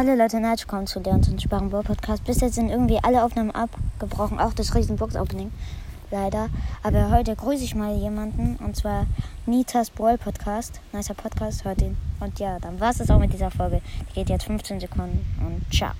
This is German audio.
Hallo Leute, herzlich willkommen zu Leons und Sparrenbohr Podcast. Bis jetzt sind irgendwie alle Aufnahmen abgebrochen, auch das Riesenbox Opening. Leider. Aber heute grüße ich mal jemanden und zwar Nitas Brawl Podcast. Nicer Podcast, hört ihn. Und ja, dann war es das auch mit dieser Folge. Die geht jetzt 15 Sekunden und ciao.